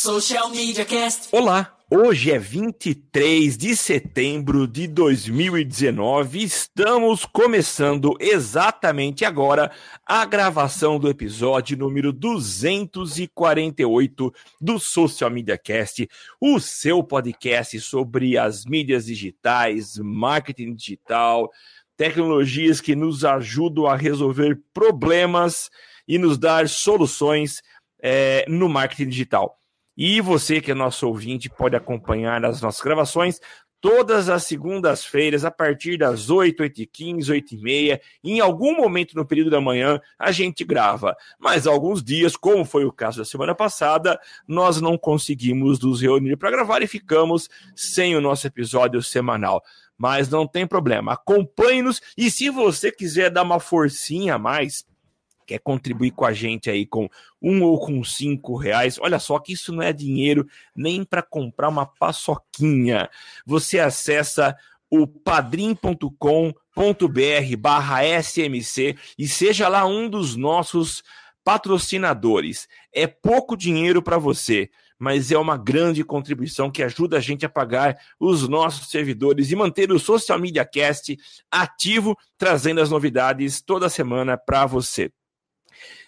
Social Media Cast. Olá, hoje é 23 de setembro de 2019. Estamos começando exatamente agora a gravação do episódio número 248 do Social Media Cast, o seu podcast sobre as mídias digitais, marketing digital, tecnologias que nos ajudam a resolver problemas e nos dar soluções é, no marketing digital. E você que é nosso ouvinte pode acompanhar as nossas gravações todas as segundas-feiras, a partir das 8, 8 e 15, 8 e meia. Em algum momento no período da manhã, a gente grava. Mas alguns dias, como foi o caso da semana passada, nós não conseguimos nos reunir para gravar e ficamos sem o nosso episódio semanal. Mas não tem problema, acompanhe-nos e se você quiser dar uma forcinha a mais, quer contribuir com a gente aí com um ou com cinco reais, olha só que isso não é dinheiro nem para comprar uma paçoquinha. Você acessa o padrim.com.br barra SMC e seja lá um dos nossos patrocinadores. É pouco dinheiro para você, mas é uma grande contribuição que ajuda a gente a pagar os nossos servidores e manter o Social Media Cast ativo, trazendo as novidades toda semana para você.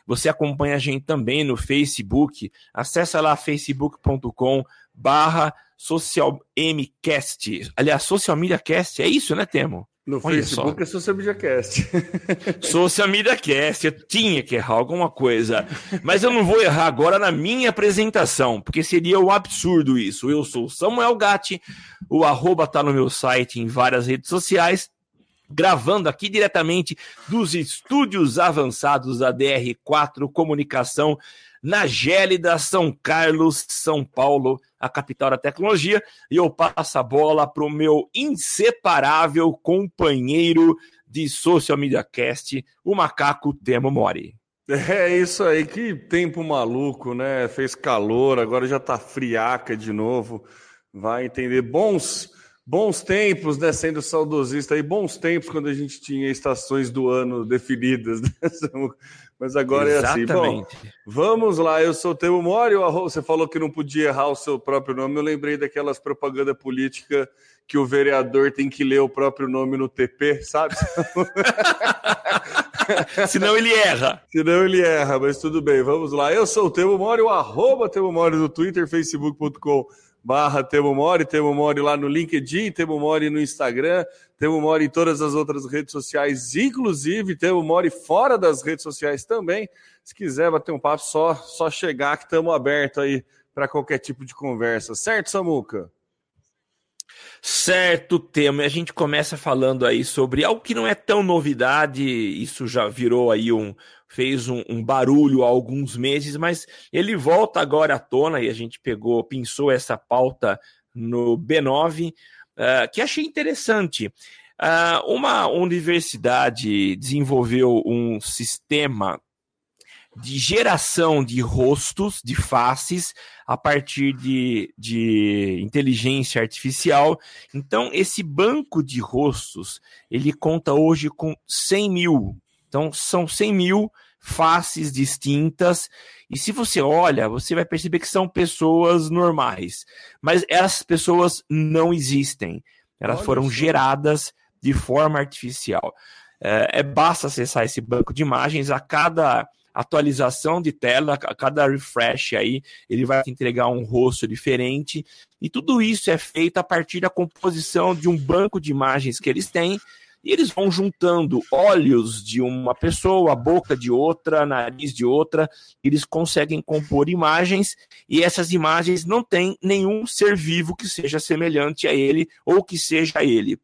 Você acompanha a gente também no Facebook. Acesse lá facebook.com barra socialmcast. Aliás, Social Media Cast, é isso, né, Temo? No Olha Facebook só. é Social Media Cast. Social Media Cast, eu tinha que errar alguma coisa. Mas eu não vou errar agora na minha apresentação, porque seria um absurdo isso. Eu sou Samuel Gatti, o arroba tá no meu site em várias redes sociais gravando aqui diretamente dos estúdios avançados da DR4 Comunicação, na gélida São Carlos, São Paulo, a capital da tecnologia. E eu passo a bola para o meu inseparável companheiro de Social Media Cast, o macaco Temo Mori. É isso aí, que tempo maluco, né? Fez calor, agora já tá friaca de novo. Vai entender. Bons Bons tempos, né? Sendo saudosista aí, bons tempos quando a gente tinha estações do ano definidas. Né? Mas agora Exatamente. é assim. Bom, vamos lá, eu sou o Temo Mori. Você falou que não podia errar o seu próprio nome. Eu lembrei daquelas propaganda política que o vereador tem que ler o próprio nome no TP, sabe? Senão ele erra. Senão ele erra, mas tudo bem, vamos lá. Eu sou o Temo Mori, o arroba Temo Mori no Twitter, facebook.com barra Temo Mori, Temo Mori lá no LinkedIn, Temo Mori no Instagram, Temo Mori em todas as outras redes sociais, inclusive Temo Mori fora das redes sociais também. Se quiser bater um papo, só, só chegar que estamos abertos aí para qualquer tipo de conversa. Certo, Samuca? Certo tema, a gente começa falando aí sobre algo que não é tão novidade, isso já virou aí um, fez um, um, barulho há alguns meses, mas ele volta agora à tona e a gente pegou, pensou essa pauta no B9, uh, ah, que achei interessante. Uh, uma universidade desenvolveu um sistema de geração de rostos, de faces, a partir de, de inteligência artificial. Então, esse banco de rostos, ele conta hoje com 100 mil. Então, são 100 mil faces distintas. E se você olha, você vai perceber que são pessoas normais. Mas essas pessoas não existem. Elas olha foram isso. geradas de forma artificial. É, é, basta acessar esse banco de imagens a cada atualização de tela, a cada refresh aí, ele vai te entregar um rosto diferente. E tudo isso é feito a partir da composição de um banco de imagens que eles têm. E eles vão juntando olhos de uma pessoa, boca de outra, nariz de outra, eles conseguem compor imagens e essas imagens não têm nenhum ser vivo que seja semelhante a ele ou que seja ele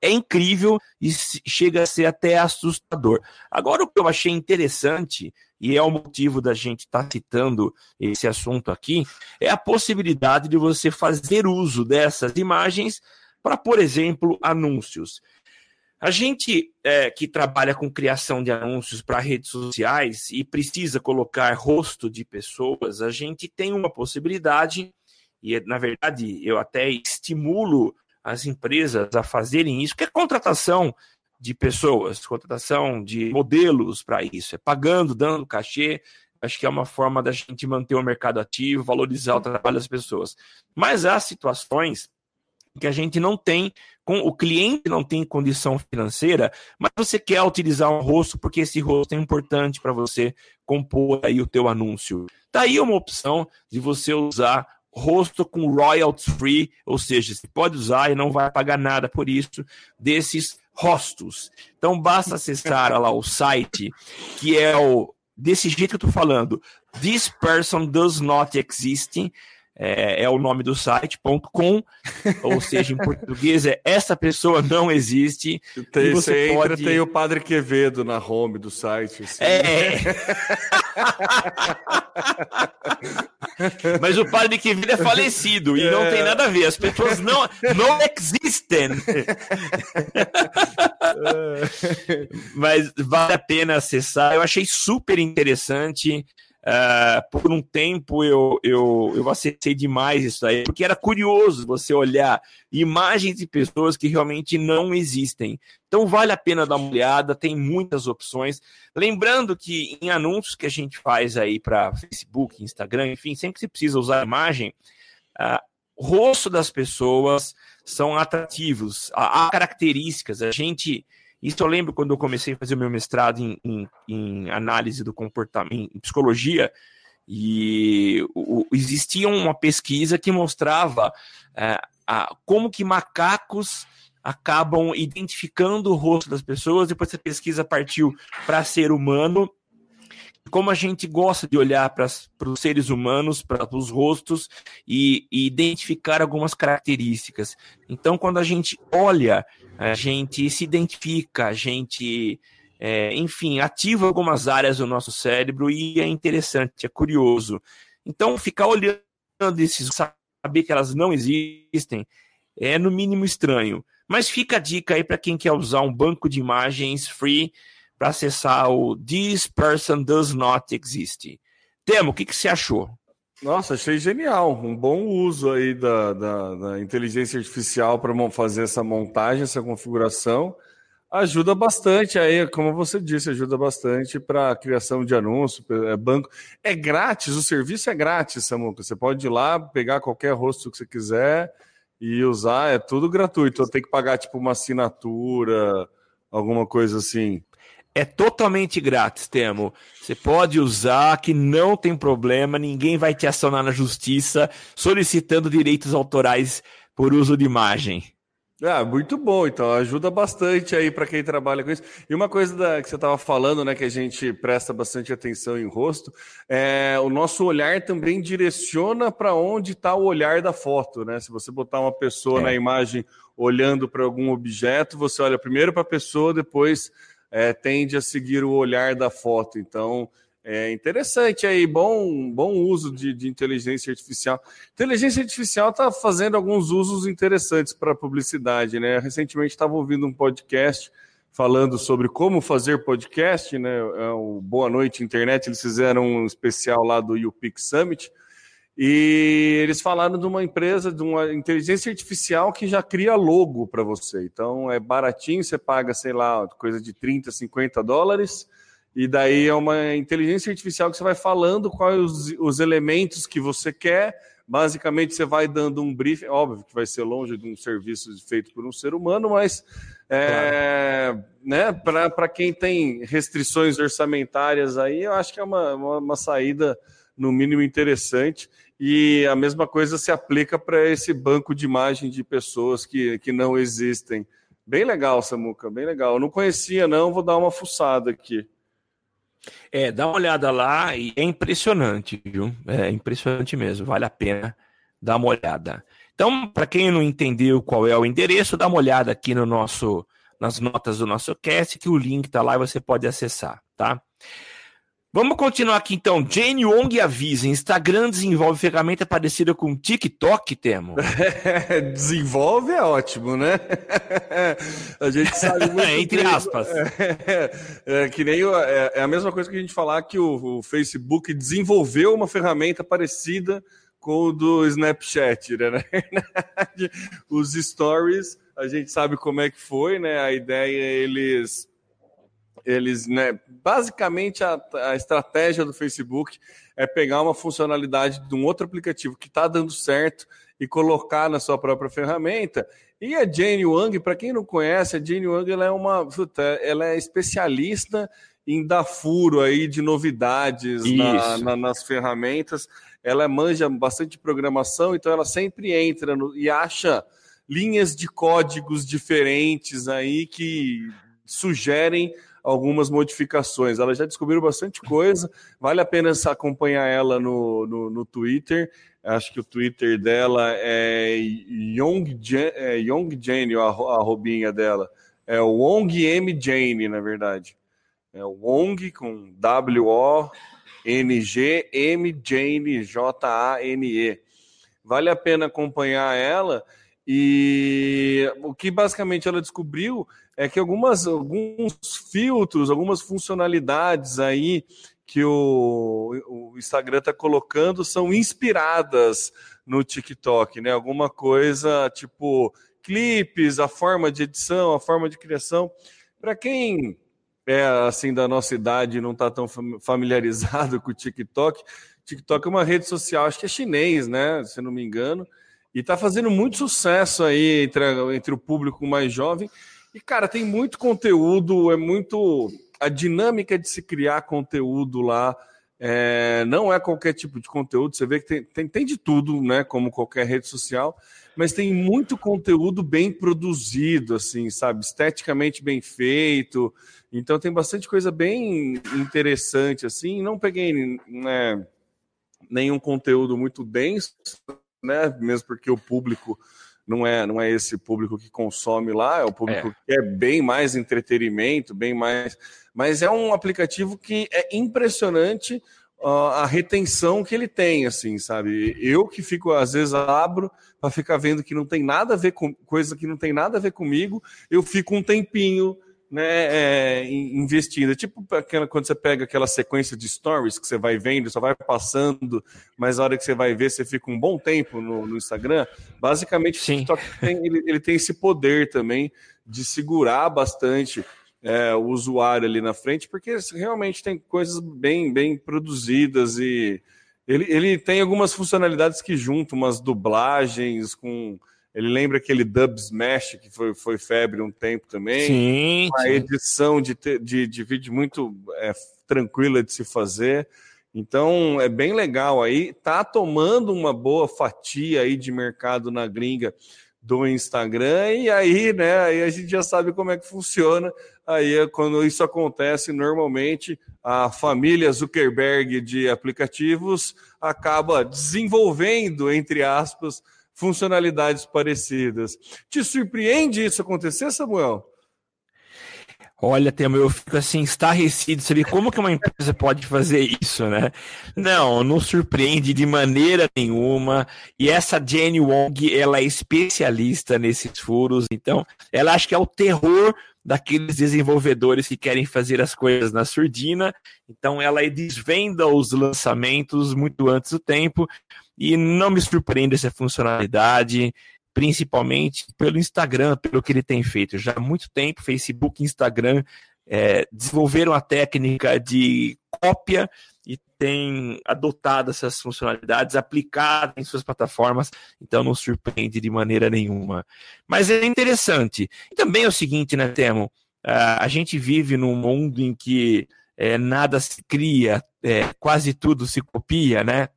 é incrível e chega a ser até assustador. Agora, o que eu achei interessante, e é o motivo da gente estar tá citando esse assunto aqui, é a possibilidade de você fazer uso dessas imagens para, por exemplo, anúncios. A gente é, que trabalha com criação de anúncios para redes sociais e precisa colocar rosto de pessoas, a gente tem uma possibilidade, e na verdade eu até estimulo as empresas a fazerem isso, que é contratação de pessoas, contratação de modelos para isso, é pagando, dando cachê, Acho que é uma forma da gente manter o mercado ativo, valorizar o trabalho das pessoas. Mas há situações que a gente não tem, com o cliente não tem condição financeira, mas você quer utilizar um rosto porque esse rosto é importante para você compor aí o teu anúncio. Tá uma opção de você usar rosto com royalties free, ou seja, você pode usar e não vai pagar nada por isso, desses rostos. Então basta acessar lá o site, que é o desse jeito que eu tô falando, this person does not exist, é, é, o nome do site, .com, ou seja, em português é essa pessoa não existe. Tem, você, você entra, tem o Padre Quevedo na home do site. Assim. É. Mas o Padre Quevedo é falecido e é. não tem nada a ver, as pessoas não, não existem. Mas vale a pena acessar, eu achei super interessante. Uh, por um tempo eu, eu, eu acessei demais isso aí, porque era curioso você olhar imagens de pessoas que realmente não existem. Então vale a pena dar uma olhada, tem muitas opções. Lembrando que em anúncios que a gente faz aí para Facebook, Instagram, enfim, sempre você precisa usar imagem, uh, o rosto das pessoas são atrativos, há características. A gente isso eu lembro quando eu comecei a fazer o meu mestrado em, em, em análise do comportamento, em psicologia, e o, existia uma pesquisa que mostrava é, a, como que macacos acabam identificando o rosto das pessoas, depois essa pesquisa partiu para ser humano, como a gente gosta de olhar para os seres humanos, para os rostos e, e, identificar algumas características. Então, quando a gente olha a gente se identifica, a gente, é, enfim, ativa algumas áreas do nosso cérebro e é interessante, é curioso. Então, ficar olhando esses, saber que elas não existem, é no mínimo estranho. Mas fica a dica aí para quem quer usar um banco de imagens free para acessar o This Person Does Not Exist. Temo, o que, que você achou? Nossa, achei genial. Um bom uso aí da, da, da inteligência artificial para fazer essa montagem, essa configuração. Ajuda bastante aí, como você disse, ajuda bastante para a criação de anúncio, é banco. É grátis, o serviço é grátis, Samuca. Você pode ir lá, pegar qualquer rosto que você quiser e usar, é tudo gratuito. Tem que pagar tipo uma assinatura, alguma coisa assim. É totalmente grátis, Temo. Você pode usar, que não tem problema, ninguém vai te acionar na justiça solicitando direitos autorais por uso de imagem. Ah, muito bom, então ajuda bastante aí para quem trabalha com isso. E uma coisa da, que você estava falando, né, que a gente presta bastante atenção em rosto, é o nosso olhar também direciona para onde está o olhar da foto, né? Se você botar uma pessoa é. na imagem olhando para algum objeto, você olha primeiro para a pessoa, depois é, tende a seguir o olhar da foto. Então, é interessante aí, bom, bom uso de, de inteligência artificial. Inteligência artificial está fazendo alguns usos interessantes para publicidade, né? Recentemente estava ouvindo um podcast falando sobre como fazer podcast, né? É o Boa Noite Internet, eles fizeram um especial lá do UPix Summit. E eles falaram de uma empresa, de uma inteligência artificial que já cria logo para você. Então é baratinho, você paga, sei lá, coisa de 30, 50 dólares. E daí é uma inteligência artificial que você vai falando quais os, os elementos que você quer. Basicamente, você vai dando um briefing. Óbvio que vai ser longe de um serviço feito por um ser humano, mas é, claro. né, para quem tem restrições orçamentárias aí, eu acho que é uma, uma, uma saída, no mínimo, interessante. E a mesma coisa se aplica para esse banco de imagem de pessoas que, que não existem. Bem legal, Samuca, bem legal. Eu não conhecia, não, vou dar uma fuçada aqui. É, dá uma olhada lá e é impressionante, viu? É impressionante mesmo, vale a pena dar uma olhada. Então, para quem não entendeu qual é o endereço, dá uma olhada aqui no nosso nas notas do nosso cast, que o link está lá e você pode acessar, tá? Vamos continuar aqui então. Jane Wong avisa: Instagram desenvolve ferramenta parecida com TikTok, Temo. desenvolve é ótimo, né? a gente sabe muito. Entre aspas. É, é, que nem é, é, a mesma coisa que a gente falar que o, o, Facebook desenvolveu uma ferramenta parecida com o do Snapchat, né? Na verdade, os stories, a gente sabe como é que foi, né? A ideia é eles eles, né, basicamente a, a estratégia do Facebook é pegar uma funcionalidade de um outro aplicativo que está dando certo e colocar na sua própria ferramenta. E a Jane Wang, para quem não conhece, a Jane Wang ela é uma, ela é especialista em dar furo aí de novidades na, na, nas ferramentas. Ela manja bastante programação, então ela sempre entra no, e acha linhas de códigos diferentes aí que sugerem algumas modificações. Ela já descobriu bastante coisa, vale a pena acompanhar ela no, no, no Twitter. Acho que o Twitter dela é Young, é Young Jane, a, a robinha dela. É o Wong M Jane, na verdade. É o Wong com W-O-N-G M Jane, J-A-N-E. Vale a pena acompanhar ela. E o que basicamente ela descobriu é que algumas, alguns filtros, algumas funcionalidades aí que o, o Instagram está colocando são inspiradas no TikTok, né? Alguma coisa tipo clipes, a forma de edição, a forma de criação. Para quem é assim da nossa idade e não está tão familiarizado com o TikTok, TikTok é uma rede social, acho que é chinês, né? Se não me engano, e está fazendo muito sucesso aí entre, entre o público mais jovem. E, cara, tem muito conteúdo, é muito. A dinâmica de se criar conteúdo lá é, não é qualquer tipo de conteúdo. Você vê que tem, tem, tem de tudo, né? Como qualquer rede social, mas tem muito conteúdo bem produzido, assim, sabe? Esteticamente bem feito. Então tem bastante coisa bem interessante, assim. Não peguei né, nenhum conteúdo muito denso, né? Mesmo porque o público não é, não é esse público que consome lá, é o público é. que quer bem mais entretenimento, bem mais. Mas é um aplicativo que é impressionante uh, a retenção que ele tem, assim, sabe? Eu que fico, às vezes, abro para ficar vendo que não tem nada a ver com coisa que não tem nada a ver comigo, eu fico um tempinho né, é, investindo. É tipo aquela, quando você pega aquela sequência de stories que você vai vendo, só vai passando, mas a hora que você vai ver, você fica um bom tempo no, no Instagram. Basicamente, Sim. o TikTok tem, ele, ele, tem esse poder também de segurar bastante é, o usuário ali na frente, porque realmente tem coisas bem, bem produzidas e ele, ele tem algumas funcionalidades que juntam umas dublagens com ele lembra aquele Dub Smash, que foi, foi febre um tempo também. Sim. Uma sim. edição de, de, de vídeo muito é, tranquila de se fazer. Então é bem legal aí. Tá tomando uma boa fatia aí de mercado na gringa do Instagram, e aí, né, aí a gente já sabe como é que funciona. Aí, quando isso acontece, normalmente a família Zuckerberg de aplicativos acaba desenvolvendo, entre aspas, funcionalidades parecidas. Te surpreende isso acontecer, Samuel? Olha, Temo, eu fico assim, estarrecido, saber como que uma empresa pode fazer isso, né? Não, não surpreende de maneira nenhuma. E essa Jenny Wong, ela é especialista nesses furos, então ela acha que é o terror daqueles desenvolvedores que querem fazer as coisas na surdina. Então ela desvenda os lançamentos muito antes do tempo e não me surpreende essa funcionalidade, principalmente pelo Instagram, pelo que ele tem feito. Já há muito tempo, Facebook e Instagram é, desenvolveram a técnica de cópia e têm adotado essas funcionalidades, aplicadas em suas plataformas, então não surpreende de maneira nenhuma. Mas é interessante. E também é o seguinte, né, Temo? a gente vive num mundo em que é, nada se cria, é, quase tudo se copia, né?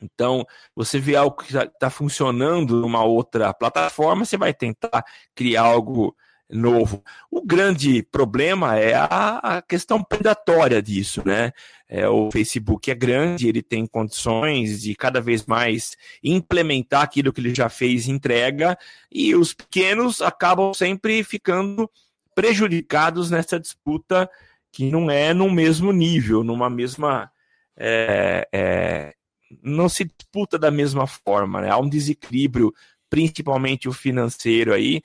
Então, você vê algo que está funcionando numa outra plataforma, você vai tentar criar algo novo. O grande problema é a, a questão predatória disso, né? É, o Facebook é grande, ele tem condições de cada vez mais implementar aquilo que ele já fez entrega, e os pequenos acabam sempre ficando prejudicados nessa disputa que não é no mesmo nível, numa mesma é, é, não se disputa da mesma forma, né? Há um desequilíbrio, principalmente o financeiro aí.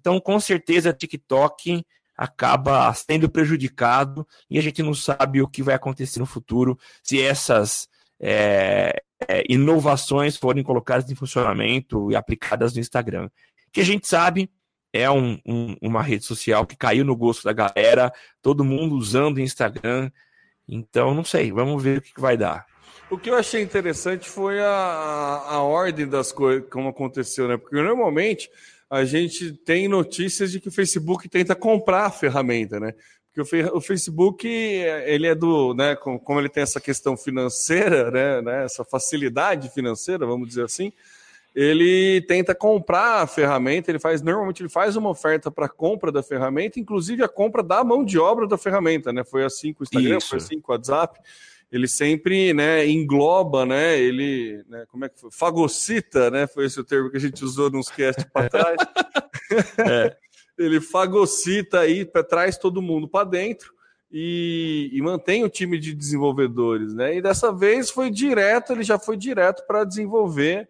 Então, com certeza, TikTok acaba sendo prejudicado e a gente não sabe o que vai acontecer no futuro se essas é, é, inovações forem colocadas em funcionamento e aplicadas no Instagram. Que a gente sabe é um, um, uma rede social que caiu no gosto da galera, todo mundo usando o Instagram. Então, não sei, vamos ver o que vai dar. O que eu achei interessante foi a, a ordem das coisas, como aconteceu, né? Porque normalmente a gente tem notícias de que o Facebook tenta comprar a ferramenta, né? Porque o, Facebook, ele é do, né, como ele tem essa questão financeira, né, né, essa facilidade financeira, vamos dizer assim, ele tenta comprar a ferramenta, ele faz, normalmente ele faz uma oferta para compra da ferramenta, inclusive a compra da mão de obra da ferramenta, né? Foi assim com o Instagram, Isso. foi assim com o WhatsApp. Ele sempre, né, engloba, né, ele, né, como é que foi? Fagocita, né? Foi esse o termo que a gente usou nos cast para trás. é. ele fagocita aí, traz todo mundo para dentro. E, e, mantém o time de desenvolvedores, né? E dessa vez foi direto, ele já foi direto para desenvolver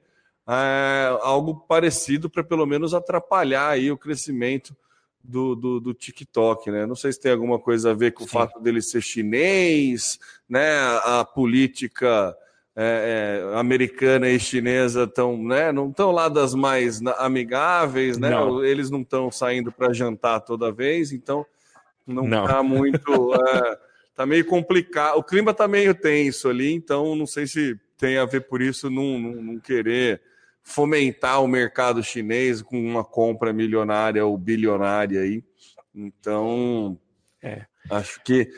é, algo parecido para pelo menos atrapalhar aí o crescimento do, do, do, TikTok, né? Não sei se tem alguma coisa a ver com Sim. o fato dele ser chinês, né? A política é, é, americana e chinesa estão, né? Não estão lá das mais amigáveis, né? Não. Eles não estão saindo para jantar toda vez, então não está muito. É, tá meio complicado. O clima está meio tenso ali, então não sei se tem a ver por isso não, não, não querer fomentar o mercado chinês com uma compra milionária ou bilionária aí. Então, é, acho que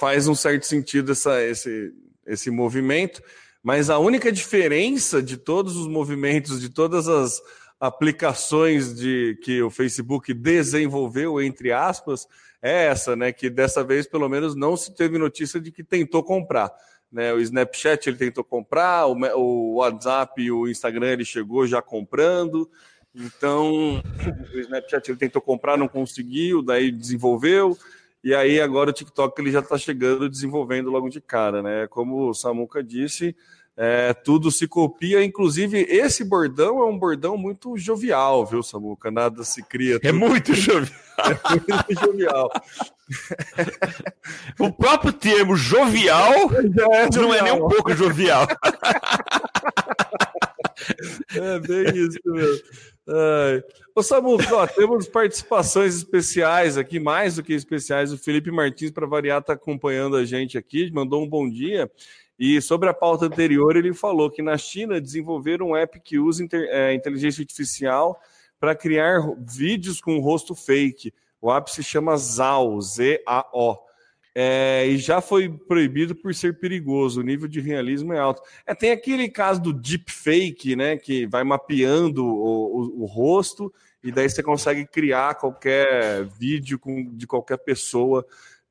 faz um certo sentido essa, esse, esse movimento, mas a única diferença de todos os movimentos, de todas as aplicações de que o Facebook desenvolveu, entre aspas, é essa, né? Que dessa vez, pelo menos, não se teve notícia de que tentou comprar. Né? O Snapchat ele tentou comprar, o, WhatsApp e o Instagram ele chegou já comprando. Então, o Snapchat ele tentou comprar, não conseguiu, daí desenvolveu. E aí agora o TikTok ele já está chegando desenvolvendo logo de cara, né? Como o Samuca disse, é, tudo se copia, inclusive esse bordão é um bordão muito jovial, viu, Samuca? Nada se cria. É muito jovial. É muito jovial. o próprio termo jovial, é jovial, não é nem um pouco jovial. é bem isso mesmo. Ai. Ô Samuca, ó, temos participações especiais aqui, mais do que especiais. O Felipe Martins, para variar, está acompanhando a gente aqui, mandou um bom dia. E sobre a pauta anterior, ele falou que na China desenvolveram um app que usa é, inteligência artificial para criar vídeos com rosto fake. O app se chama ZAO, Z-A-O. É, e já foi proibido por ser perigoso, o nível de realismo é alto. É, tem aquele caso do deepfake, né, que vai mapeando o, o, o rosto e daí você consegue criar qualquer vídeo com, de qualquer pessoa,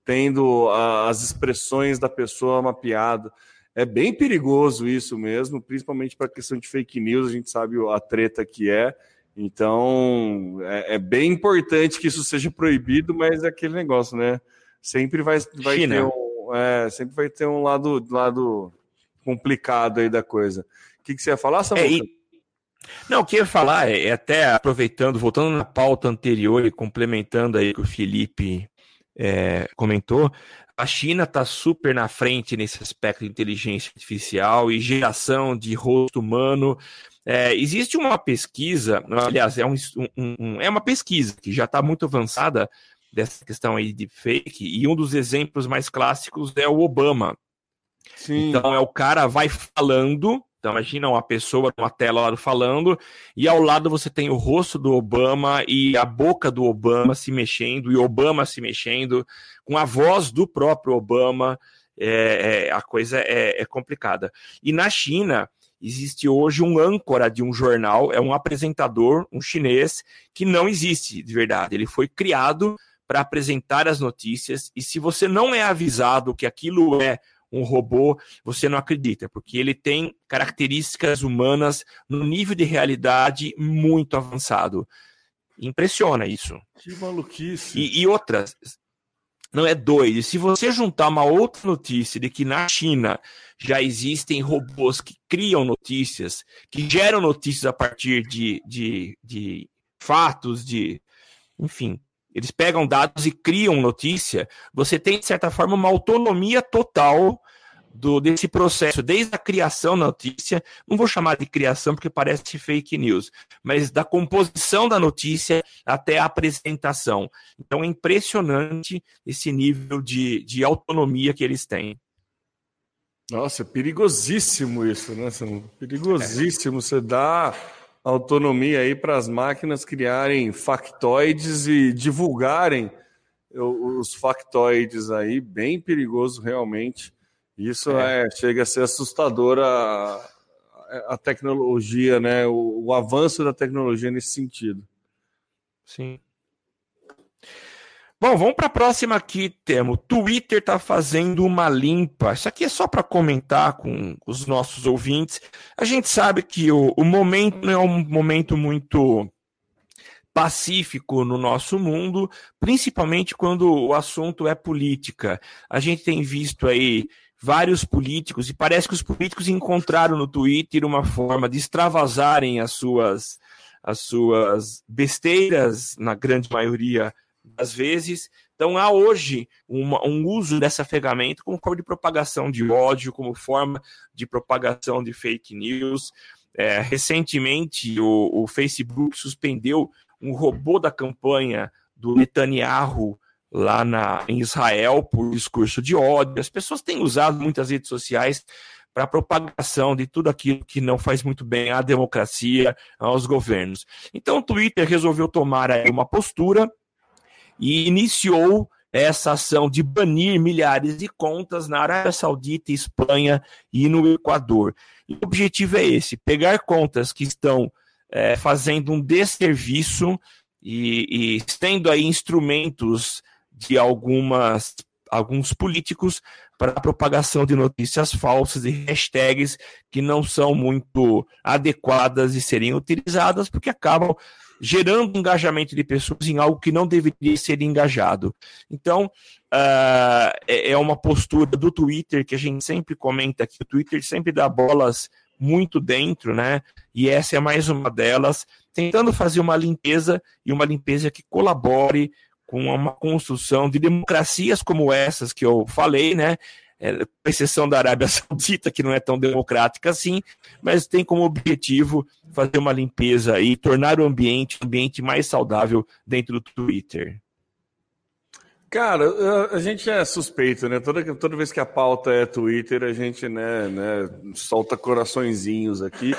tendo a, as expressões da pessoa mapeada. É bem perigoso isso mesmo, principalmente para a questão de fake news, a gente sabe a treta que é. Então, é, é, bem importante que isso seja proibido, mas é aquele negócio, né? Sempre vai, vai ter um, é, sempre vai ter um lado, lado complicado aí da coisa. O que, que você ia falar, Samuel? É, e... Não, o que eu ia falar é, é, até aproveitando, voltando na pauta anterior e complementando aí o que o Felipe é, comentou, a China está super na frente nesse aspecto de inteligência artificial e geração de rosto humano. É, existe uma pesquisa, aliás, é, um, um, é uma pesquisa que já está muito avançada dessa questão aí de fake, e um dos exemplos mais clássicos é o Obama. Sim. Então é o cara vai falando então, imagina uma pessoa numa tela lá falando, e ao lado você tem o rosto do Obama e a boca do Obama se mexendo, e Obama se mexendo, com a voz do próprio Obama. É, é, a coisa é, é complicada. E na China, existe hoje um âncora de um jornal, é um apresentador, um chinês, que não existe de verdade. Ele foi criado para apresentar as notícias, e se você não é avisado que aquilo é um robô, você não acredita, porque ele tem características humanas no nível de realidade muito avançado. Impressiona isso. Que maluquice. E, e outras. Não é doido. Se você juntar uma outra notícia de que na China já existem robôs que criam notícias, que geram notícias a partir de, de, de fatos, de. Enfim, eles pegam dados e criam notícia, você tem, de certa forma, uma autonomia total do, desse processo, desde a criação da notícia, não vou chamar de criação porque parece fake news, mas da composição da notícia até a apresentação. Então é impressionante esse nível de, de autonomia que eles têm. Nossa, é perigosíssimo isso, né? Perigosíssimo. Você dá autonomia aí para as máquinas criarem factoides e divulgarem os factoides aí, bem perigoso realmente. Isso é. é chega a ser assustador a, a tecnologia, né? O, o avanço da tecnologia nesse sentido. Sim. Bom, vamos para a próxima aqui, Temo. Twitter está fazendo uma limpa. Isso aqui é só para comentar com os nossos ouvintes. A gente sabe que o, o momento não é um momento muito pacífico no nosso mundo, principalmente quando o assunto é política. A gente tem visto aí vários políticos, e parece que os políticos encontraram no Twitter uma forma de extravasarem as suas, as suas besteiras, na grande maioria das vezes. Então há hoje uma, um uso dessa ferramenta como forma de propagação de ódio, como forma de propagação de fake news. É, recentemente, o, o, Facebook suspendeu um robô da campanha do Netanyahu lá na, em Israel por discurso de ódio. As pessoas têm usado muitas redes sociais para propagação de tudo aquilo que não faz muito bem à democracia, aos governos. Então, o Twitter resolveu tomar uma postura e iniciou essa ação de banir milhares de contas na Arábia Saudita, Espanha e no Equador. E o objetivo é esse: pegar contas que estão é, fazendo um desserviço e, e tendo aí instrumentos de algumas alguns políticos para a propagação de notícias falsas e hashtags que não são muito adequadas de serem utilizadas, porque acabam gerando engajamento de pessoas em algo que não deveria ser engajado. Então, uh, é uma postura do Twitter que a gente sempre comenta que o Twitter sempre dá bolas muito dentro, né? E essa é mais uma delas, tentando fazer uma limpeza e uma limpeza que colabore com uma construção de democracias como essas que eu falei, né? é, com exceção da Arábia Saudita, que não é tão democrática assim, mas tem como objetivo fazer uma limpeza e tornar o ambiente ambiente mais saudável dentro do Twitter. Cara, a gente é suspeito, né? Toda, toda vez que a pauta é Twitter, a gente né, né, solta coraçõezinhos aqui.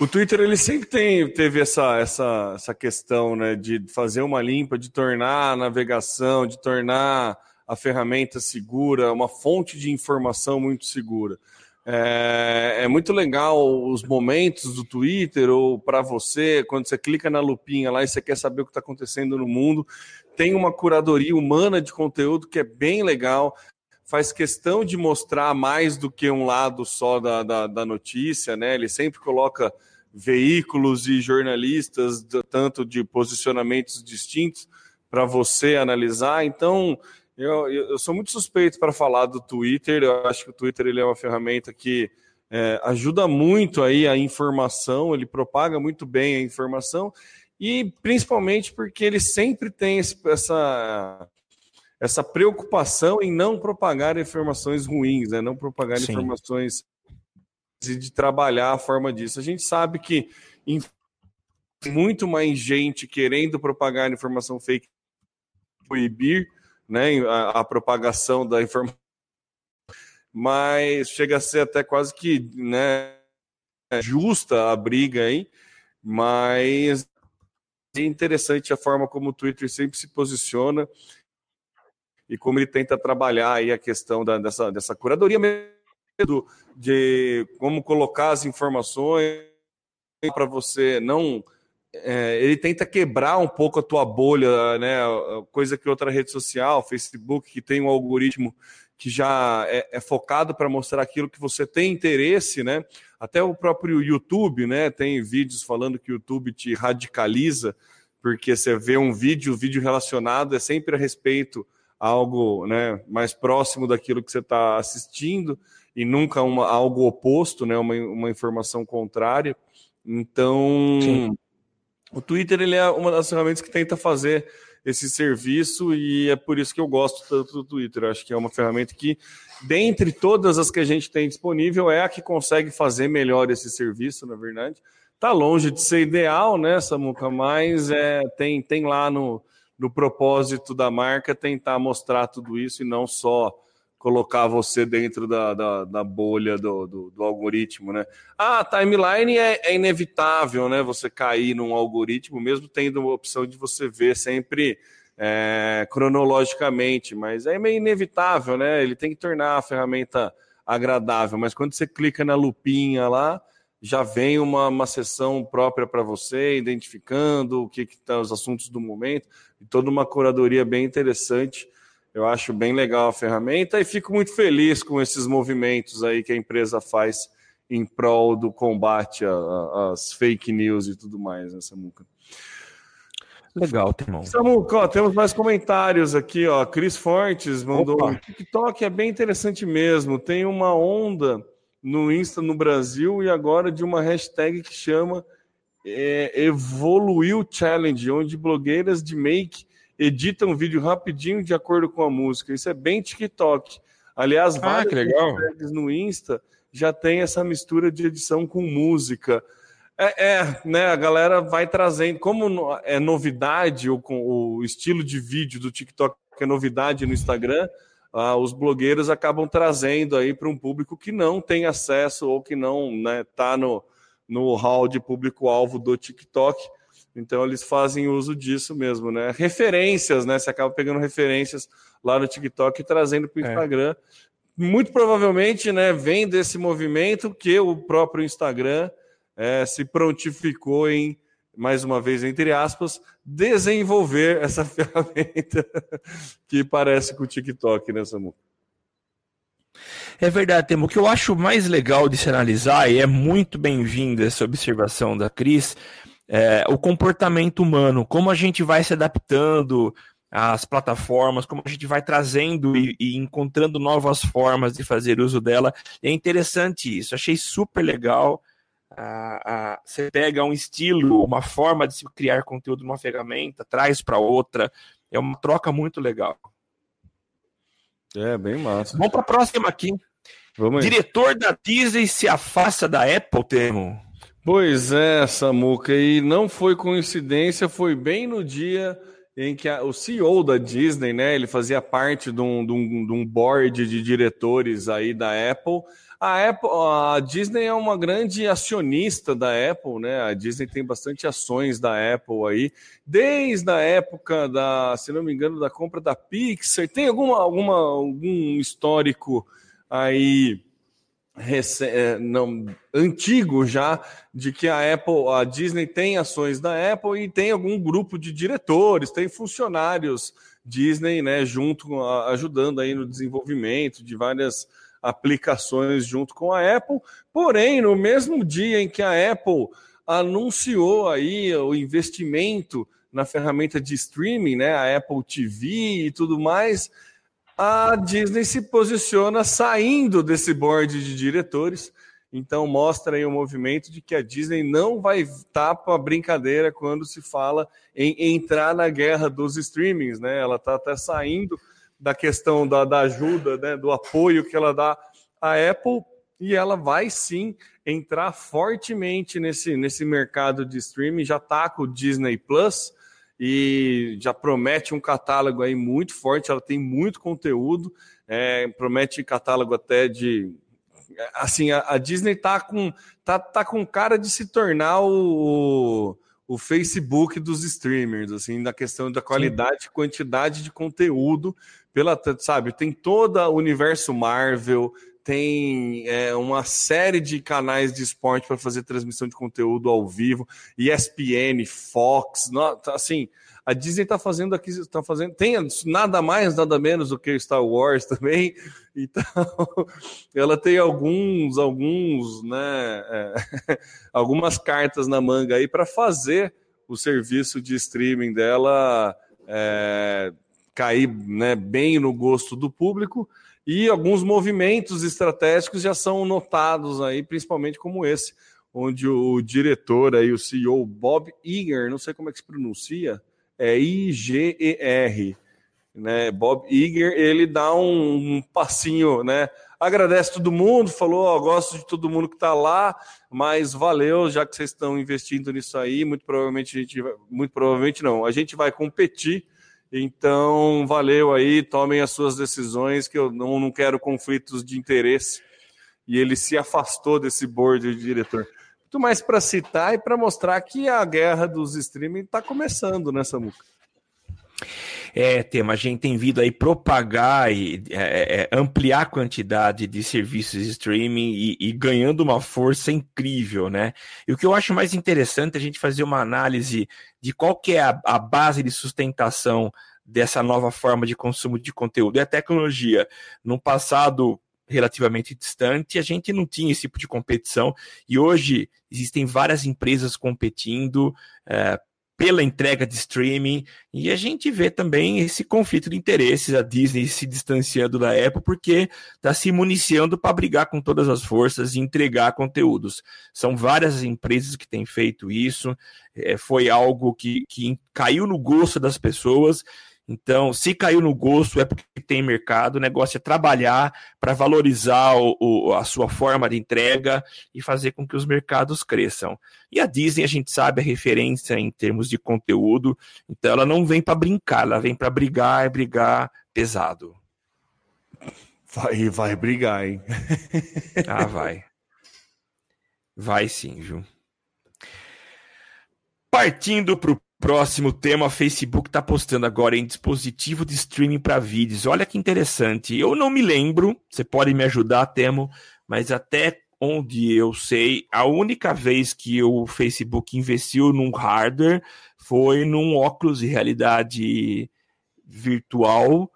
O Twitter ele sempre tem, teve essa, essa, essa questão né, de fazer uma limpa, de tornar a navegação, de tornar a ferramenta segura, uma fonte de informação muito segura. É, é muito legal os momentos do Twitter ou para você, quando você clica na lupinha lá e você quer saber o que está acontecendo no mundo. Tem uma curadoria humana de conteúdo que é bem legal, faz questão de mostrar mais do que um lado só da, da, da notícia, né? Ele sempre coloca veículos e jornalistas, tanto de posicionamentos distintos, para você analisar. Então, eu, eu, sou muito suspeito para falar do Twitter. Eu acho que o Twitter ele é uma ferramenta que é, ajuda muito aí a informação, ele propaga muito bem a informação e principalmente porque ele sempre tem esse, essa essa preocupação em não propagar informações ruins, né? não propagar Sim. informações e de trabalhar a forma disso. A gente sabe que muito mais gente querendo propagar informação fake proibir né, a, a propagação da informação, mas chega a ser até quase que né, justa a briga aí, mas é interessante a forma como o Twitter sempre se posiciona e como ele tenta trabalhar aí a questão da, dessa, dessa curadoria mesmo, de como colocar as informações para você não é, ele tenta quebrar um pouco a tua bolha, né? Coisa que outra rede social, Facebook, que tem um algoritmo que já é, é focado para mostrar aquilo que você tem interesse, né? Até o próprio YouTube, né? Tem vídeos falando que o YouTube te radicaliza, porque você vê um vídeo, o vídeo relacionado é sempre a respeito a algo né, mais próximo daquilo que você está assistindo e nunca uma, algo oposto, né? Uma, uma informação contrária. Então. Sim o Twitter ele é uma das ferramentas que tenta fazer esse serviço e é por isso que eu gosto tanto do Twitter. Acho que é uma ferramenta que, dentre todas as que a gente tem disponível, é a que consegue fazer melhor esse serviço, na verdade. Está longe de ser ideal, né, Samuca? Mas é, tem, tem lá no, no propósito da marca tentar mostrar tudo isso e não só colocar você dentro da, da, da bolha do, do, do, algoritmo, né? Ah, timeline é, é, inevitável, né? Você cair num algoritmo, mesmo tendo a opção de você ver sempre é, cronologicamente, mas é meio inevitável, né? Ele tem que tornar a ferramenta agradável, mas quando você clica na lupinha lá, já vem uma, uma sessão própria para você, identificando o que estão tá, os assuntos do momento, e toda uma curadoria bem interessante eu acho bem legal a ferramenta e fico muito feliz com esses movimentos aí que a empresa faz em prol do combate às fake news e tudo mais, né, Samuca? Legal, Timão. Samuca, ó, temos mais comentários aqui, ó. Cris Fortes mandou Opa. um TikTok, é bem interessante mesmo. Tem uma onda no Insta no Brasil e agora de uma hashtag que chama é, Evoluiu Challenge, onde blogueiras de make edita um vídeo rapidinho de acordo com a música. Isso é bem TikTok. Aliás, ah, vários legal. no Insta já tem essa mistura de edição com música. É, é, né? A galera vai trazendo, como é novidade o, o estilo de vídeo do TikTok que é novidade no Instagram, ah, os blogueiros acabam trazendo aí para um público que não tem acesso ou que não está né, tá no, no hall de público-alvo do TikTok. Então eles fazem uso disso mesmo, né? Referências, né? Você acaba pegando referências lá no TikTok e trazendo para o é. Instagram. É. Muito provavelmente, né, vem desse movimento que o próprio Instagram é, se prontificou em, mais uma vez, entre aspas, desenvolver essa ferramenta que parece com o TikTok, né, Samu? É verdade, Temo. O que eu acho mais legal de se analisar, e é muito bem-vinda essa observação da Cris, é, o comportamento humano, como a gente vai se adaptando às plataformas, como a gente vai trazendo e, e encontrando novas formas de fazer uso dela. É interessante isso, achei super legal. Ah, ah, você pega um estilo, uma forma de se criar conteúdo numa ferramenta, traz para outra, é uma troca muito legal. É, bem massa. Vamos para a próxima aqui. Vamos Diretor da Disney se afasta da Apple, Temo. Pois é, Samuca, e não foi coincidência, foi bem no dia em que a, o CEO da Disney, né, ele fazia parte de um, de, um, de um board de diretores aí da Apple. A, Apple, a Disney é uma grande acionista da Apple, né? A Disney tem bastante ações da Apple aí, desde a época da, se não me engano, da compra da Pixar. Tem alguma, alguma algum histórico aí não, antigo já de que a Apple, a Disney tem ações da Apple e tem algum grupo de diretores, tem funcionários Disney, né, junto ajudando aí no desenvolvimento de várias aplicações junto com a Apple. Porém, no mesmo dia em que a Apple anunciou aí o investimento na ferramenta de streaming, né, a Apple TV e tudo mais, a Disney se posiciona saindo desse board de diretores. Então mostra aí o movimento de que a Disney não vai estar para brincadeira quando se fala em entrar na guerra dos streamings, né? Ela está até saindo da questão da, da ajuda, né? do apoio que ela dá à Apple e ela vai sim entrar fortemente nesse, nesse mercado de streaming. Já está com o Disney Plus, e já promete um catálogo aí muito forte. Ela tem muito conteúdo, é, promete catálogo até de. Assim, a, a, Disney tá com, tá, tá com cara de se tornar o, o Facebook dos streamers, assim, na questão da qualidade e quantidade de conteúdo. Pela, sabe, tem todo o universo Marvel, tem é, uma série de canais de esporte para fazer transmissão de conteúdo ao vivo, ESPN, Fox, tá, assim, a Disney está fazendo aqui, está fazendo, tem nada mais, nada menos do que Star Wars também, então ela tem alguns, alguns, né, é, algumas cartas na manga aí para fazer o serviço de streaming dela é, cair né, bem no gosto do público e alguns movimentos estratégicos já são notados aí, principalmente como esse, onde o diretor aí, o CEO Bob Iger, não sei como é que se pronuncia, é I-G-E-R. Né? Bob Iger, ele dá um, um passinho, né? agradece todo mundo, falou, ó, gosto de todo mundo que está lá, mas valeu, já que vocês estão investindo nisso aí, muito provavelmente a gente, muito provavelmente não, a gente vai competir, então valeu aí, tomem as suas decisões, que eu não, não quero conflitos de interesse, e ele se afastou desse board de diretor. Muito mais para citar e para mostrar que a guerra dos streaming está começando né, muca. É, tema, a gente tem vindo aí propagar e é, é, é, ampliar a quantidade de serviços de streaming e, e, ganhando uma força incrível, né? E o que eu acho mais interessante é a gente fazer uma análise de qual que é a, a base de sustentação dessa nova forma de consumo de conteúdo. É a tecnologia. No passado relativamente distante, a gente não tinha esse tipo de competição e hoje existem várias empresas competindo é, pela entrega de streaming, e a gente vê também esse conflito de interesses, a Disney se distanciando da Apple, porque está se municiando para brigar com todas as forças e entregar conteúdos. São várias empresas que têm feito isso, é, foi algo que, que caiu no gosto das pessoas, então, se caiu no gosto, é porque tem mercado. O negócio é trabalhar para valorizar o, o, a sua forma de entrega e fazer com que os mercados cresçam. E a Disney, a gente sabe, é referência em termos de conteúdo. Então, ela não vem para brincar, ela vem para brigar e brigar pesado. Vai, vai brigar, hein? ah, vai. Vai sim, viu? Partindo para o Próximo tema, Facebook está postando agora em dispositivo de streaming para vídeos. Olha que interessante. Eu não me lembro, você pode me ajudar, Temo, mas até onde eu sei, a única vez que o Facebook investiu num hardware foi num óculos de realidade virtual.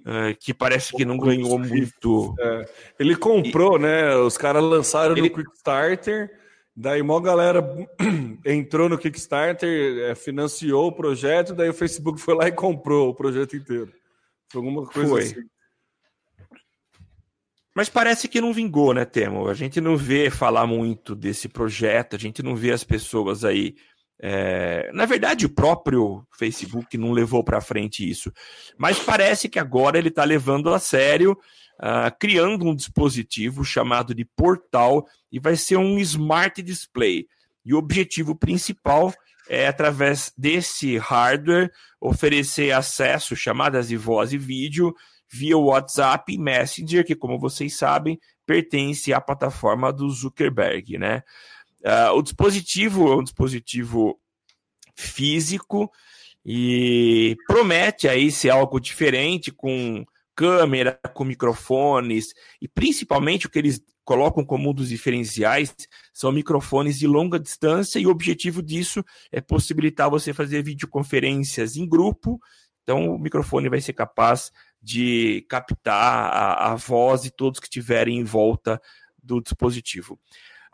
Uh, que parece que não ganhou muito. É. Ele comprou, e... né? Os caras lançaram ele... no Quickstarter Daí, uma galera entrou no Kickstarter, é, financiou o projeto, daí o Facebook foi lá e comprou o projeto inteiro. Foi alguma coisa foi. assim. Mas parece que não vingou, né, Temo? A gente não vê falar muito desse projeto, a gente não vê as pessoas aí. É... Na verdade, o próprio Facebook não levou para frente isso. Mas parece que agora ele está levando a sério uh, criando um dispositivo chamado de Portal e vai ser um Smart Display. E o objetivo principal é, através desse hardware, oferecer acesso, chamadas de voz e vídeo, via WhatsApp e Messenger, que, como vocês sabem, pertence à plataforma do Zuckerberg. Né? Uh, o dispositivo é um dispositivo físico e promete aí ser algo diferente, com câmera, com microfones, e principalmente o que eles colocam como um dos diferenciais são microfones de longa distância, e o objetivo disso é possibilitar você fazer videoconferências em grupo. Então, o microfone vai ser capaz de captar a, a voz de todos que estiverem em volta do dispositivo.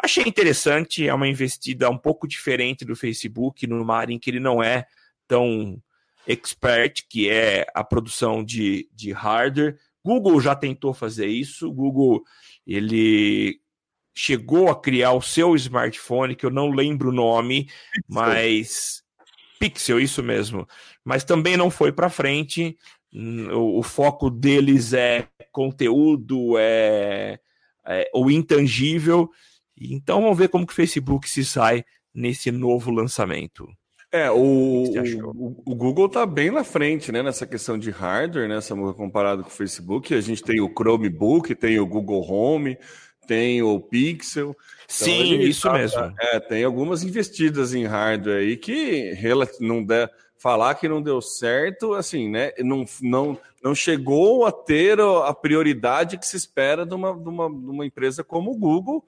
Achei interessante, é uma investida um pouco diferente do Facebook, numa área em que ele não é tão expert, que é a produção de, de hardware. Google já tentou fazer isso. Google ele chegou a criar o seu smartphone, que eu não lembro o nome, Pixel. mas Pixel, isso mesmo. Mas também não foi para frente. O, o, foco deles é conteúdo, é, é o intangível. Então vamos ver como que o Facebook se sai nesse novo lançamento. É, o, o, o, Google está bem na frente, né, nessa questão de hardware, né, comparado com o Facebook. A gente tem o Chromebook, tem o Google Home, tem o Pixel. Então, Sim, isso tá, mesmo. É, tem algumas investidas em hardware aí que não der, falar que não deu certo, assim, né, não, não, não chegou a ter a prioridade que se espera de uma, de uma, de uma empresa como o Google,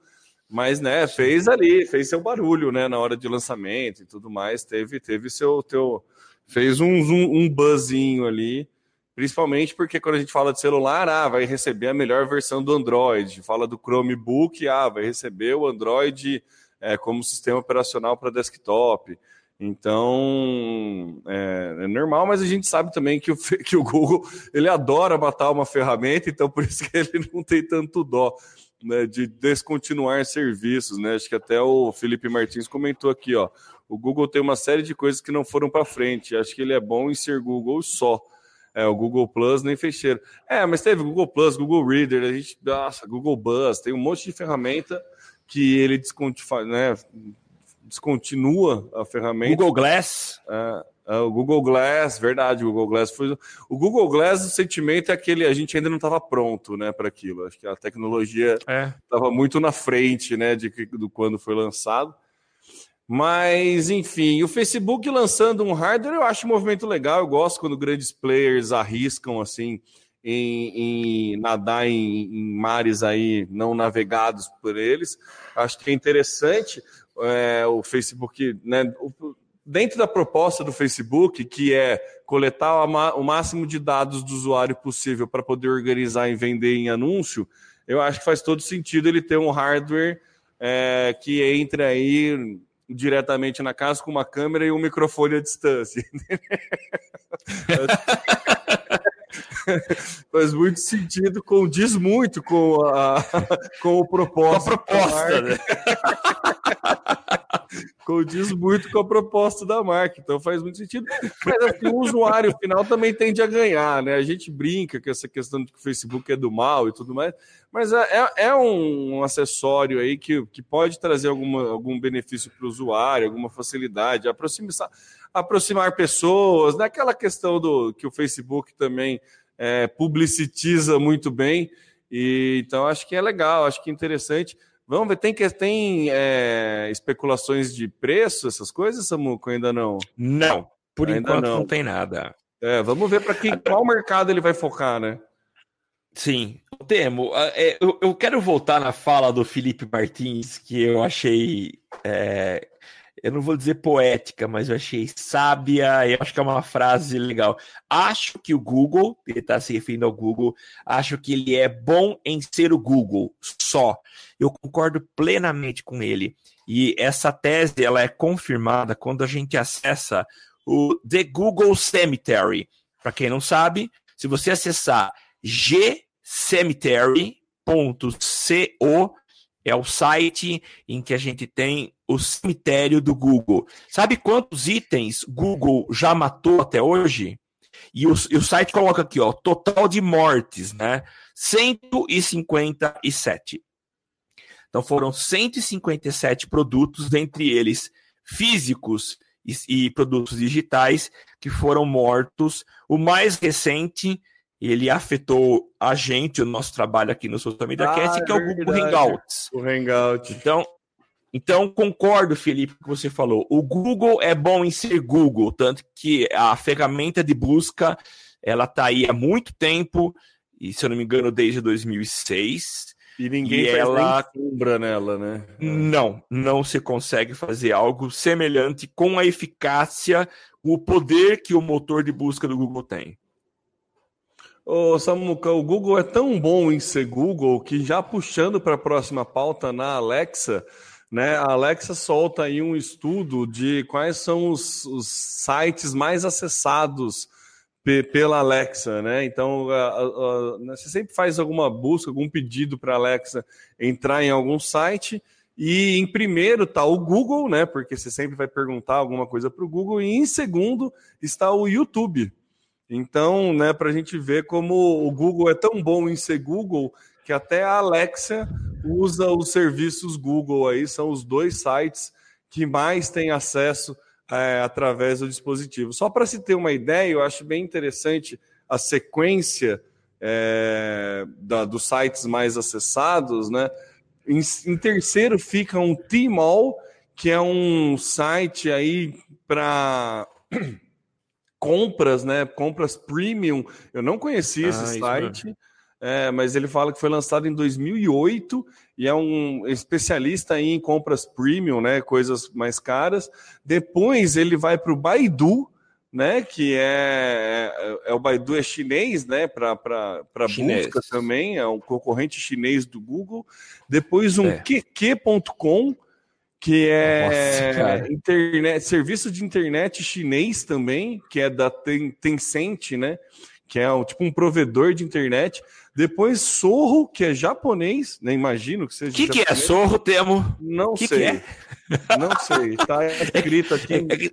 mas, né, fez ali, fez seu barulho, né, na hora de lançamento e tudo mais, teve, teve seu, teu, fez um, um, um buzzinho ali, principalmente porque quando a gente fala de celular, ah, vai receber a melhor versão do Android, fala do Chromebook, ah, vai receber o Android é, como sistema operacional para desktop, Então, é, é, normal, mas a gente sabe também que o, que o Google ele adora matar uma ferramenta, então por isso que ele não tem tanto dó né, de descontinuar serviços. Né? Acho que até o Felipe Martins comentou aqui, ó. O Google tem uma série de coisas que não foram para frente. Acho que ele é bom em ser Google só. É, o Google Plus nem fecheiro. É, mas teve Google Plus, Google Reader, a gente, nossa, Google Buzz, tem um monte de ferramenta que ele descontinua, né, descontinua a ferramenta. Google Glass. É, é, o Google Glass, verdade, o Google Glass foi. O Google Glass, o sentimento é aquele, a gente ainda não estava pronto, né, para aquilo. Acho que a tecnologia estava é. muito na frente, né, de, do quando foi lançado. Mas, enfim, o Facebook lançando um hardware, eu acho um movimento legal. Eu gosto quando grandes players arriscam assim em, em nadar em, em, mares aí não navegados por eles. Acho que é interessante é, o Facebook, né, o, dentro da proposta do Facebook, que é coletar o máximo de dados do usuário possível para poder organizar e vender em anúncio, eu acho que faz todo sentido ele ter um hardware é, que entre aí diretamente na casa com uma câmera e um microfone à distância. Faz muito sentido, condiz muito com, a, com o propósito. Com a proposta, né? condiz muito com a proposta da marca, então faz muito sentido. Mas assim, o usuário final também tende a ganhar, né? A gente brinca com essa questão de que o Facebook é do mal e tudo mais, mas é, é, é um acessório aí que, que pode trazer alguma, algum benefício para o usuário, alguma facilidade, aproximar, aproximar pessoas, naquela né? questão do que o Facebook também é, publicitiza muito bem. E, então, acho que é legal, acho que é interessante. Vamos ver, tem, que, tem é, especulações de preço, essas coisas, Samuco? Ainda não? Não, por ainda enquanto não. não tem nada. É, vamos ver para qual mercado ele vai focar, né? Sim, Temo, é, eu, eu quero voltar na fala do Felipe Martins, que eu achei é, eu não vou dizer poética, mas eu achei sábia, eu acho que é uma frase legal. Acho que o Google, ele está se referindo ao Google, acho que ele é bom em ser o Google, só. Eu concordo plenamente com ele. E essa tese, ela é confirmada quando a gente acessa o The Google Cemetery. Para quem não sabe, se você acessar gcemetery.co, é o site em que a gente tem o cemitério do Google. Sabe quantos itens Google já matou até hoje? E o, e o site coloca aqui, ó, total de mortes, né? 157. Então foram 157 produtos, dentre eles físicos e, e produtos digitais, que foram mortos. O mais recente ele afetou a gente, o nosso trabalho aqui no Social Media ah, Cast, que é, é o Google Hangouts. O Hangout. Então, então, concordo, Felipe, que você falou. O Google é bom em ser Google, tanto que a ferramenta de busca ela está aí há muito tempo, e se eu não me engano, desde 2006. E ninguém e ela sombra nela, né? Não, não se consegue fazer algo semelhante com a eficácia, o poder que o motor de busca do Google tem. Ô, Samuca, o Google é tão bom em ser Google que já puxando para a próxima pauta na Alexa, né? A Alexa solta aí um estudo de quais são os, os sites mais acessados pela Alexa, né? Então, a, a, né, você sempre faz alguma busca, algum pedido para a Alexa entrar em algum site e em primeiro está o Google, né? Porque você sempre vai perguntar alguma coisa para o Google e em segundo está o YouTube. Então, né, para a gente ver como o Google é tão bom em ser Google que até a Alexa usa os serviços Google aí, são os dois sites que mais têm acesso é, através do dispositivo. Só para se ter uma ideia, eu acho bem interessante a sequência é, da, dos sites mais acessados, né? Em, em terceiro fica um Tmall, que é um site aí para compras, né? Compras premium. Eu não conhecia ah, esse site, é, mas ele fala que foi lançado em 2008 e é um especialista em compras premium, né? Coisas mais caras. Depois ele vai para o Baidu, né? Que é, é, é, o Baidu é chinês, né? Para busca também, é um concorrente chinês do Google. Depois um é. QQ.com que é Nossa, internet, serviço de internet chinês também, que é da Tencent, né? Que é tipo um provedor de internet. Depois Sorro, que é japonês, né? Imagino que seja. O que, que, é Sorro, Temo? Não que sei. Que é? Não sei. Tá escrito aqui. É, é,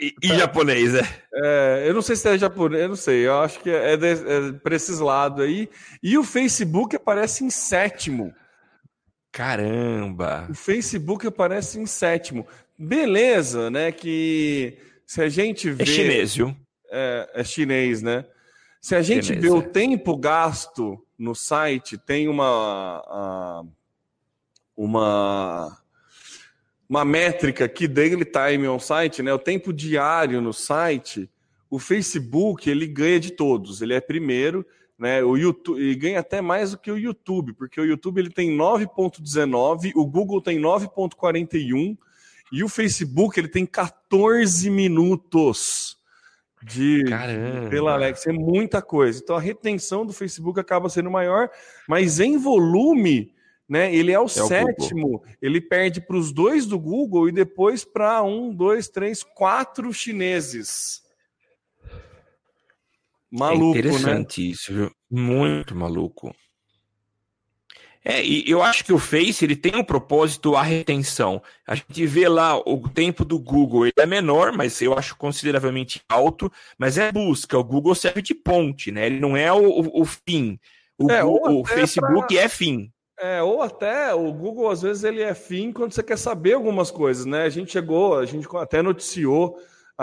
e, e japonês, é. é. Eu não sei se é japonês, eu não sei. Eu acho que é, de, é para esses lados aí. E o Facebook aparece em sétimo. Caramba! O Facebook aparece em sétimo. Beleza, né? Que se a gente é vê. É chinês, viu? É, é chinês, né? Se a gente chinês, vê é. o tempo gasto no site, tem uma. Uma. Uma métrica que daily time on site, né? O tempo diário no site, o Facebook ele ganha de todos. Ele é primeiro né? O YouTube e ganha até mais do que o YouTube, porque o YouTube ele tem 9.19, o Google tem 9.41 e o Facebook ele tem 14 minutos de Caramba. pela Alexa, é muita coisa. Então a retenção do Facebook acaba sendo maior, mas em volume, né? Ele é o é sétimo. O ele perde para os dois do Google e depois para um, dois, três, quatro chineses. Maluco, é interessante né? isso, viu? Muito maluco. É, e eu acho que o Face ele tem um propósito a retenção. A gente vê lá o tempo do Google, ele é menor, mas eu acho consideravelmente alto, mas é busca. O Google serve de ponte, né? Ele não é o, o, o fim. O, é, o Facebook pra... é fim. É, ou até o Google, às vezes, ele é fim quando você quer saber algumas coisas, né? A gente chegou, a gente até noticiou,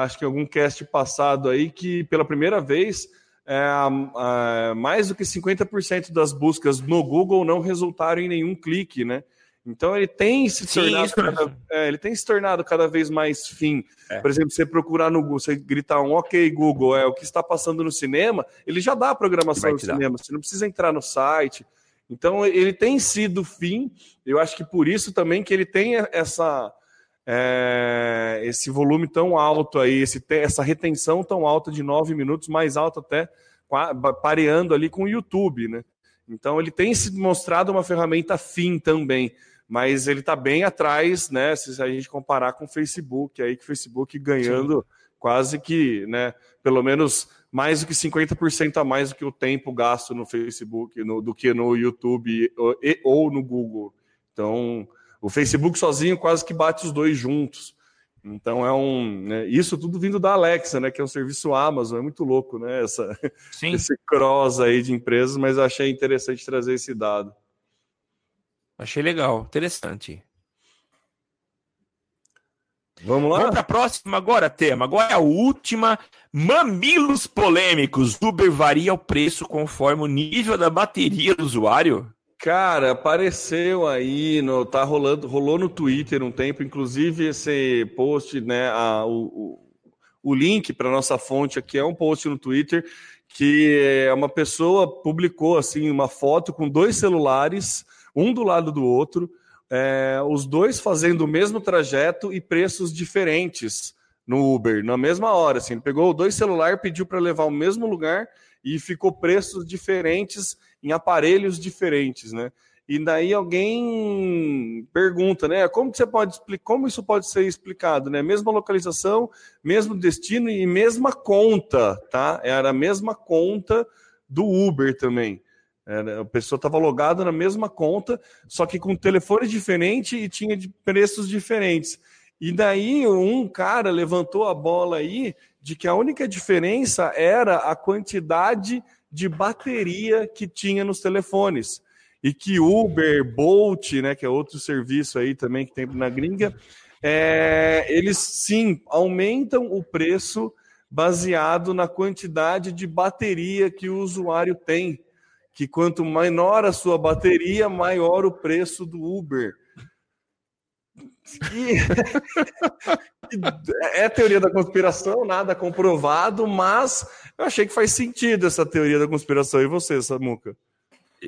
acho que algum cast passado aí, que pela primeira vez é, é, mais do que 50% das buscas no Google não resultaram em nenhum clique, né? Então ele tem se Sim, tornado cada, é, ele tem se tornado cada vez mais fim. É. Por exemplo, você procurar no Google, você gritar um OK Google, é o que está passando no cinema, ele já dá a programação do cinema. Você não precisa entrar no site. Então ele tem sido fim. Eu acho que por isso também que ele tem essa é, esse volume tão alto aí, esse, essa retenção tão alta de nove minutos, mais alta até, pareando ali com o YouTube, né? Então ele tem se mostrado uma ferramenta fim também, mas ele está bem atrás, né? Se a gente comparar com o Facebook, aí que o Facebook ganhando Sim. quase que, né? Pelo menos mais do que 50% a mais do que o tempo gasto no Facebook no, do que no YouTube ou, e, ou no Google. Então, o Facebook sozinho quase que bate os dois juntos. Então é um. Né, isso tudo vindo da Alexa, né? Que é um serviço Amazon, é muito louco, né? Essa, esse cross aí de empresas, mas achei interessante trazer esse dado. Achei legal, interessante. Vamos lá? Vamos para a próxima agora, tema. Agora é a última. Mamilos polêmicos. Uber varia o preço conforme o nível da bateria do usuário? Cara, apareceu aí, no, tá rolando, rolou no Twitter um tempo, inclusive esse post, né, a, o, o link para nossa fonte aqui é um post no Twitter que uma pessoa publicou assim uma foto com dois celulares, um do lado do outro, é, os dois fazendo o mesmo trajeto e preços diferentes no Uber, na mesma hora. Assim, ele pegou dois celulares, pediu para levar ao mesmo lugar e ficou preços diferentes em aparelhos diferentes, né? E daí alguém pergunta, né? Como você pode explicar? Como isso pode ser explicado, né? Mesma localização, mesmo destino e mesma conta, tá? Era a mesma conta do Uber também. Era, a pessoa estava logada na mesma conta, só que com telefone diferente e tinha preços diferentes. E daí um cara levantou a bola aí de que a única diferença era a quantidade de bateria que tinha nos telefones. E que Uber, Bolt, né, que é outro serviço aí também que tem na gringa, é, eles sim aumentam o preço baseado na quantidade de bateria que o usuário tem. Que quanto menor a sua bateria, maior o preço do Uber. E... é teoria da conspiração, nada comprovado, mas eu achei que faz sentido essa teoria da conspiração. E você, Samuca?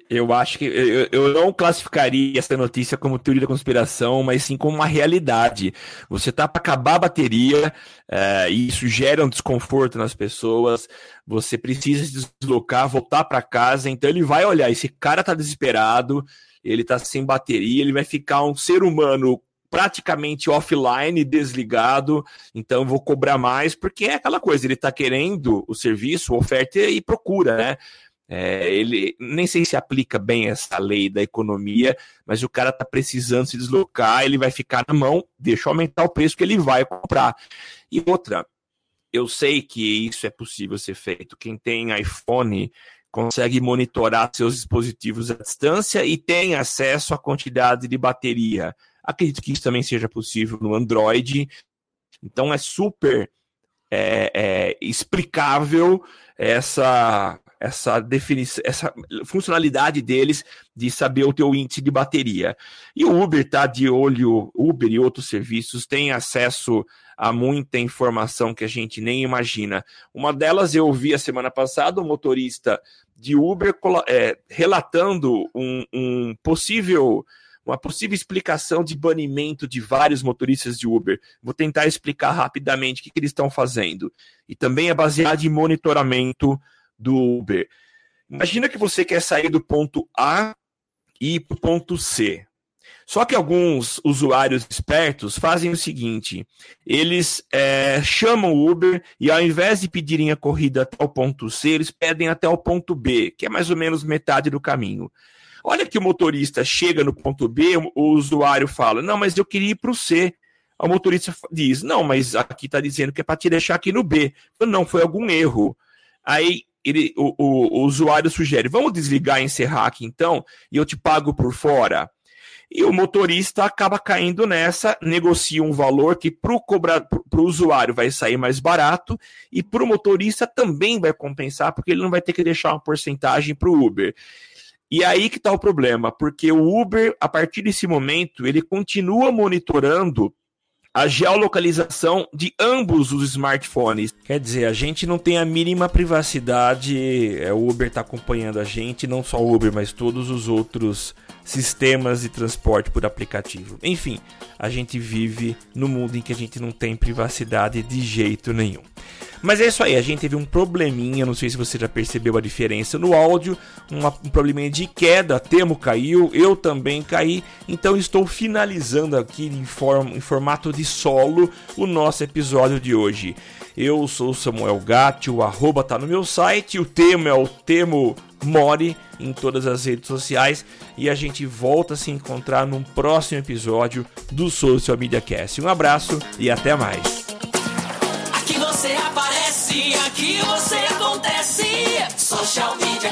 Eu acho que eu, eu, não classificaria essa notícia como teoria da conspiração, mas sim como uma realidade. Você tá para acabar a bateria é, e isso gera um desconforto nas pessoas. Você precisa se deslocar, voltar para casa. Então ele vai olhar, esse cara tá desesperado, ele tá sem bateria, ele vai ficar um ser humano praticamente offline, desligado, então vou cobrar mais, porque é aquela coisa, ele está querendo o serviço, oferta e procura, né? É, ele nem sei se aplica bem essa lei da economia, mas o cara está precisando se deslocar, ele vai ficar na mão, deixa aumentar o preço que ele vai comprar. E outra, eu sei que isso é possível ser feito. Quem tem iPhone consegue monitorar seus dispositivos à distância e tem acesso à quantidade de bateria. Acredito que isso também seja possível no Android. Então é super é, é, explicável essa essa definição, essa funcionalidade deles de saber o teu índice de bateria. E o Uber está de olho, Uber e outros serviços têm acesso a muita informação que a gente nem imagina. Uma delas eu vi a semana passada um motorista de Uber é, relatando um, um possível uma possível explicação de banimento de vários motoristas de Uber. Vou tentar explicar rapidamente o que, que eles estão fazendo. E também é baseado em monitoramento do Uber. Imagina que você quer sair do ponto A e ir para o ponto C. Só que alguns usuários espertos fazem o seguinte: eles é, chamam o Uber e ao invés de pedirem a corrida até o ponto C, eles pedem até o ponto B, que é mais ou menos metade do caminho. Olha que o motorista chega no ponto B, o usuário fala: Não, mas eu queria ir para o C. O motorista diz: Não, mas aqui está dizendo que é para te deixar aqui no B. Não, foi algum erro. Aí ele, o, o, o, usuário sugere: vamos desligar e encerrar aqui então, e eu te pago por fora. E o motorista acaba caindo nessa, negocia um valor que para o usuário vai sair mais barato e para o motorista também vai compensar, porque ele não vai ter que deixar uma porcentagem para o Uber. E aí que está o problema, porque o Uber, a partir desse momento, ele continua monitorando a geolocalização de ambos os smartphones. Quer dizer, a gente não tem a mínima privacidade, é, o Uber está acompanhando a gente, não só o Uber, mas todos os outros sistemas de transporte por aplicativo. Enfim, a gente vive no mundo em que a gente não tem privacidade de jeito nenhum. Mas é isso aí, a gente teve um probleminha, não sei se você já percebeu a diferença no áudio, uma, um probleminha de queda, Temo caiu, eu também caí, então estou finalizando aqui em, form, em formato de solo o nosso episódio de hoje. Eu sou Samuel Gatti, o arroba tá no meu site, o tema é o Temo More em todas as redes sociais e a gente volta a se encontrar num próximo episódio do Social Media Cast. Um abraço e até mais. Aqui você aparece, aqui você acontece. Social Media